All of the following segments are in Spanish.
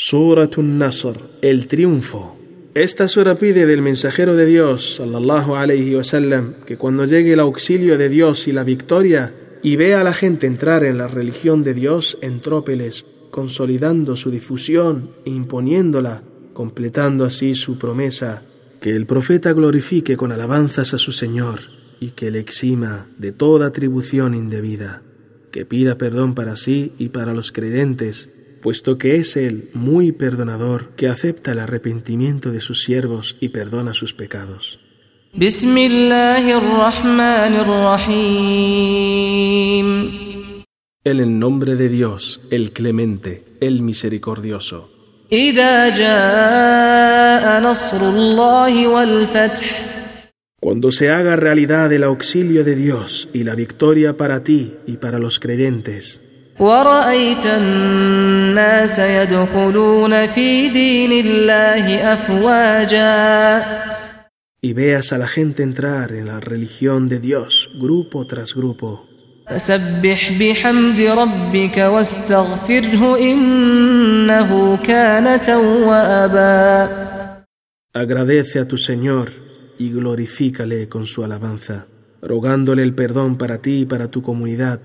Suratun Nasr, el triunfo. Esta sura pide del mensajero de Dios, sallallahu alayhi wasallam, que cuando llegue el auxilio de Dios y la victoria, y vea a la gente entrar en la religión de Dios en trópeles, consolidando su difusión e imponiéndola, completando así su promesa, que el profeta glorifique con alabanzas a su Señor y que le exima de toda atribución indebida, que pida perdón para sí y para los creyentes, puesto que es Él muy perdonador, que acepta el arrepentimiento de sus siervos y perdona sus pecados. En el nombre de Dios, el clemente, el misericordioso. Cuando se haga realidad el auxilio de Dios y la victoria para ti y para los creyentes ورأيت الناس يدخلون في دين الله أفواجا Y veas a la gente entrar en la religión de Dios, grupo tras grupo. فسبح بحمد ربك واستغفره إنه كان توابا Agradece a tu Señor y glorifícale con su alabanza, rogándole el perdón para ti y para tu comunidad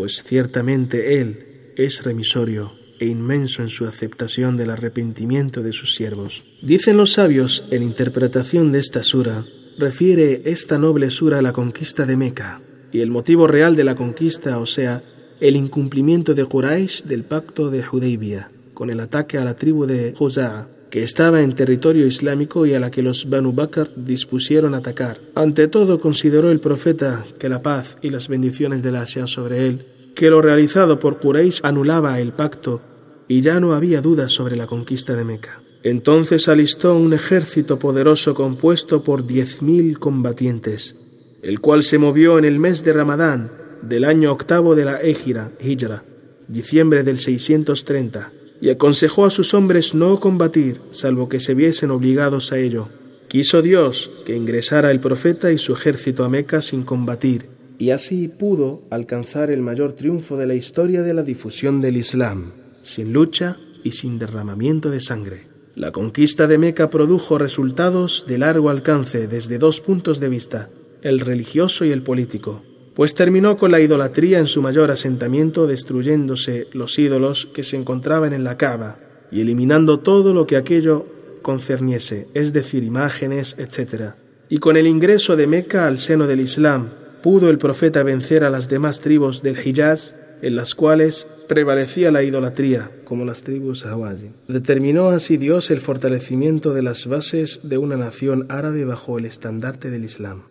pues ciertamente Él es remisorio e inmenso en su aceptación del arrepentimiento de sus siervos. Dicen los sabios, en interpretación de esta sura, refiere esta noble sura a la conquista de Meca, y el motivo real de la conquista, o sea, el incumplimiento de Quraysh del pacto de Hudaybiyah, con el ataque a la tribu de Juzá, que estaba en territorio islámico y a la que los Banu Bakr dispusieron atacar. Ante todo consideró el profeta que la paz y las bendiciones de la sean sobre él, que lo realizado por Quraysh anulaba el pacto y ya no había dudas sobre la conquista de Meca. Entonces alistó un ejército poderoso compuesto por diez mil combatientes, el cual se movió en el mes de Ramadán del año octavo de la Égira, Hijra, diciembre del 630 y aconsejó a sus hombres no combatir, salvo que se viesen obligados a ello. Quiso Dios que ingresara el profeta y su ejército a Meca sin combatir, y así pudo alcanzar el mayor triunfo de la historia de la difusión del Islam, sin lucha y sin derramamiento de sangre. La conquista de Meca produjo resultados de largo alcance desde dos puntos de vista, el religioso y el político pues terminó con la idolatría en su mayor asentamiento, destruyéndose los ídolos que se encontraban en la cava y eliminando todo lo que aquello concerniese, es decir, imágenes, etc. Y con el ingreso de Meca al seno del Islam, pudo el profeta vencer a las demás tribus del Hijaz, en las cuales prevalecía la idolatría, como las tribus Hawazin. Determinó así Dios el fortalecimiento de las bases de una nación árabe bajo el estandarte del Islam.